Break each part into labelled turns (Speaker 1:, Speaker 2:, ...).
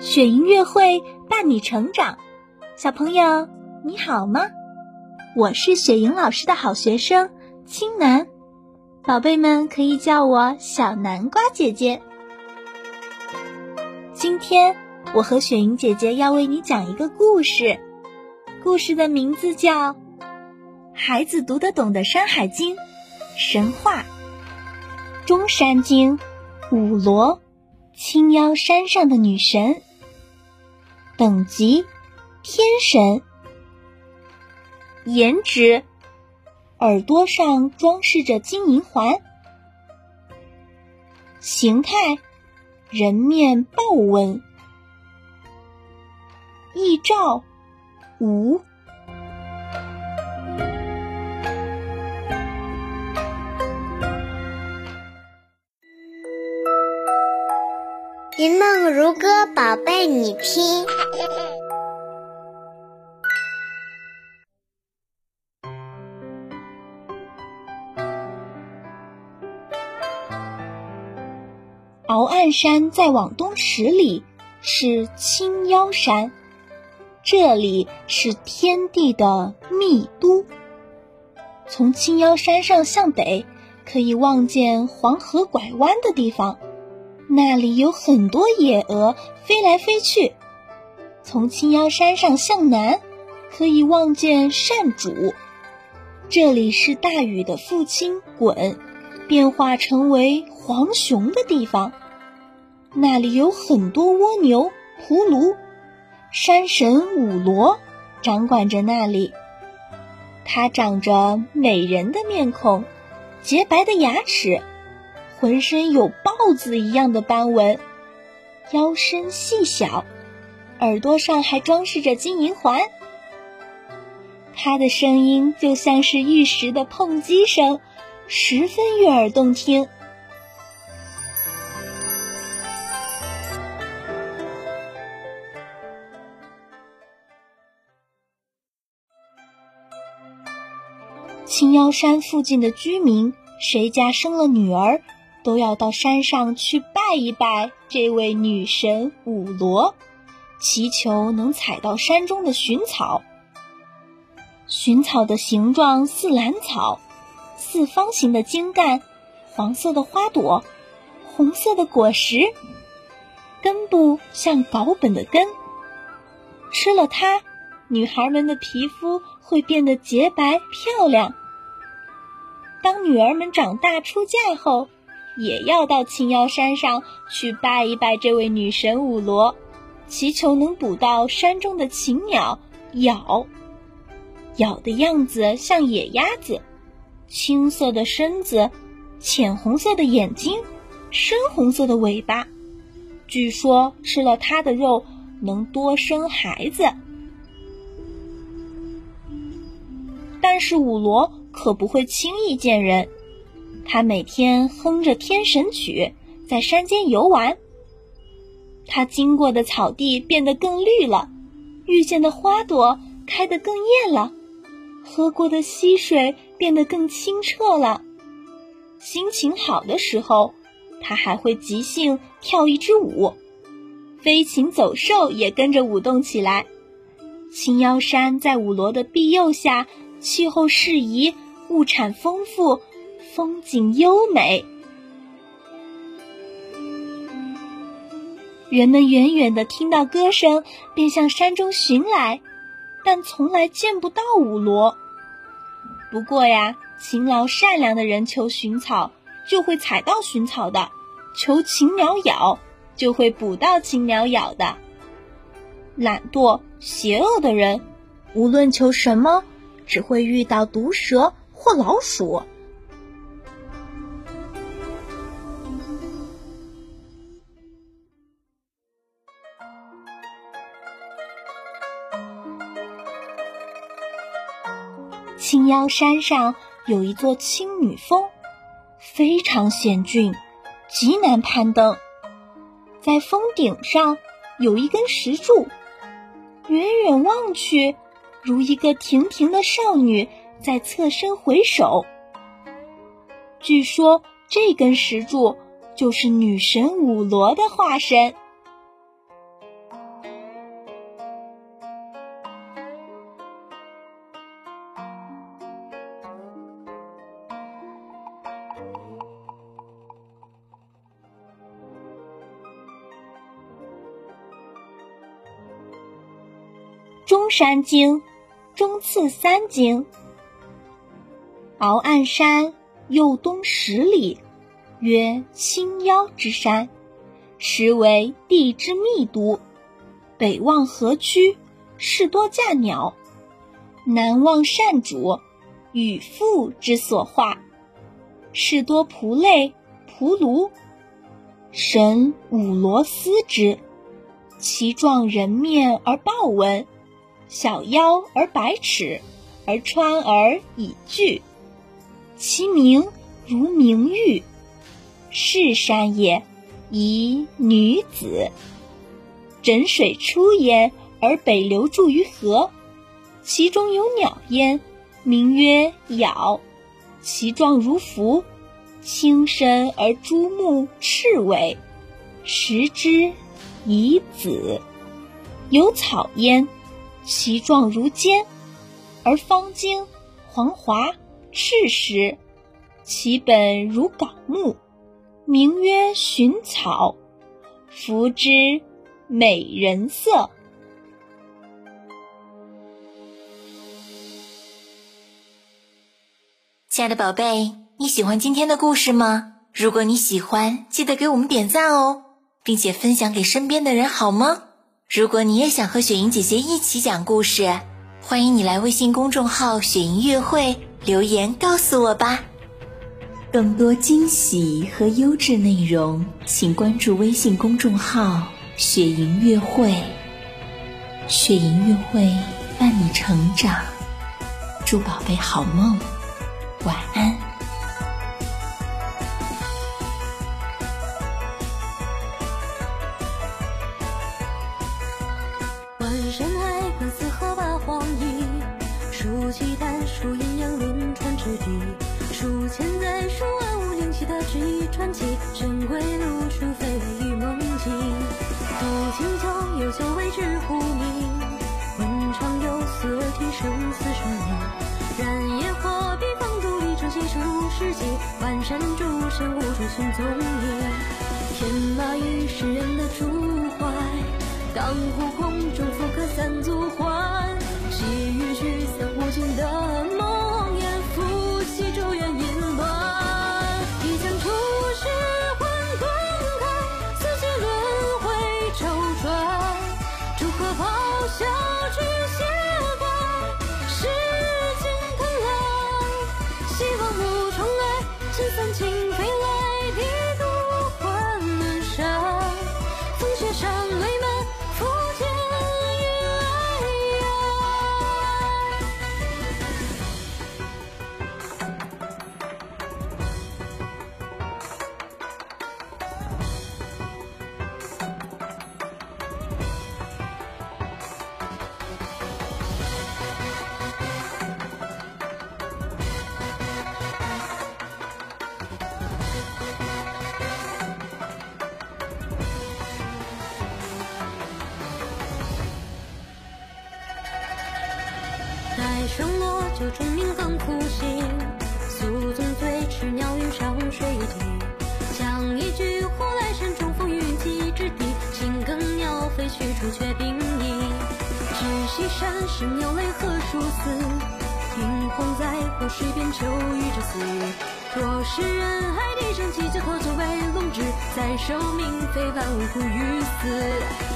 Speaker 1: 雪音乐会伴你成长，小朋友你好吗？我是雪莹老师的好学生青南，宝贝们可以叫我小南瓜姐姐。今天我和雪莹姐姐要为你讲一个故事，故事的名字叫《孩子读得懂的山海经》神话中山经五罗青腰山上的女神。等级，天神。颜值，耳朵上装饰着金银环。形态，人面豹纹。翼照，无。
Speaker 2: 一梦如歌，宝贝，你听。
Speaker 1: 鳌岸山再往东十里是青腰山，这里是天地的密都。从青腰山上向北，可以望见黄河拐弯的地方。那里有很多野鹅飞来飞去。从青腰山上向南，可以望见善主，这里是大禹的父亲鲧变化成为黄熊的地方。那里有很多蜗牛、葫芦，山神五罗掌管着那里。他长着美人的面孔，洁白的牙齿。浑身有豹子一样的斑纹，腰身细小，耳朵上还装饰着金银环。它的声音就像是玉石的碰击声，十分悦耳动听。青腰山附近的居民，谁家生了女儿？都要到山上去拜一拜这位女神五罗，祈求能采到山中的寻草。寻草的形状似兰草，四方形的茎干，黄色的花朵，红色的果实，根部像稿本的根。吃了它，女孩们的皮肤会变得洁白漂亮。当女儿们长大出嫁后，也要到青腰山上去拜一拜这位女神五罗，祈求能捕到山中的禽鸟咬。咬的样子像野鸭子，青色的身子，浅红色的眼睛，深红色的尾巴。据说吃了它的肉能多生孩子。但是五罗可不会轻易见人。他每天哼着天神曲，在山间游玩。他经过的草地变得更绿了，遇见的花朵开得更艳了，喝过的溪水变得更清澈了。心情好的时候，他还会即兴跳一支舞，飞禽走兽也跟着舞动起来。青腰山在五罗的庇佑下，气候适宜，物产丰富。风景优美，人们远远的听到歌声，便向山中寻来，但从来见不到五罗。不过呀，勤劳善良的人求寻草，就会采到寻草的；求禽鸟咬，就会捕到禽鸟咬的。懒惰邪恶的人，无论求什么，只会遇到毒蛇或老鼠。青腰山上有一座青女峰，非常险峻，极难攀登。在峰顶上有一根石柱，远远望去，如一个亭亭的少女在侧身回首。据说这根石柱就是女神武罗的化身。山经，中次三经。鳌岸山右东十里，曰青腰之山，实为地之密都。北望河曲，士多驾鸟；南望善主，与父之所化，士多仆类、仆庐。神五罗思之，其状人面而豹纹。小腰而百尺，而川而以巨，其名如明玉。是山也，宜女子。枕水出焉，而北流注于河，其中有鸟焉，名曰杳。其状如凫，轻身而珠目赤尾，食之以子。有草焉。其状如尖，而方茎黄华赤实，其本如槁木，名曰寻草。服之美人色。
Speaker 3: 亲爱的宝贝，你喜欢今天的故事吗？如果你喜欢，记得给我们点赞哦，并且分享给身边的人，好吗？如果你也想和雪莹姐姐一起讲故事，欢迎你来微信公众号“雪莹月会”留言告诉我吧。更多惊喜和优质内容，请关注微信公众号“雪莹月会”。雪莹月会伴你成长，祝宝贝好梦，晚安
Speaker 4: 山诸神无处寻踪影。天马与世人的竹怀。当湖空中浮刻三足环，待声落，酒中鸣横苦行。宿纵醉，持鸟云上水底。将一句呼来山中风云际之地。青耕鸟飞去，朱雀并翼。知西山神鸟雷何殊死？听鸿在湖水边，秋雨之思。若是人海地上犄角，托酒为龙志。再受命非万物苦于死。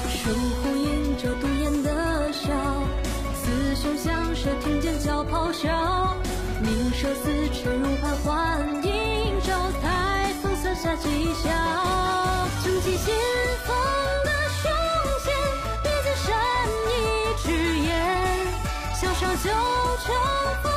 Speaker 4: 疏忽饮酒，独眼的笑。喧响射，听见叫咆哮，鸣射四翅如盘桓迎照，台风洒下吉祥，撑起信封的胸前，别再善意只言，向上就风。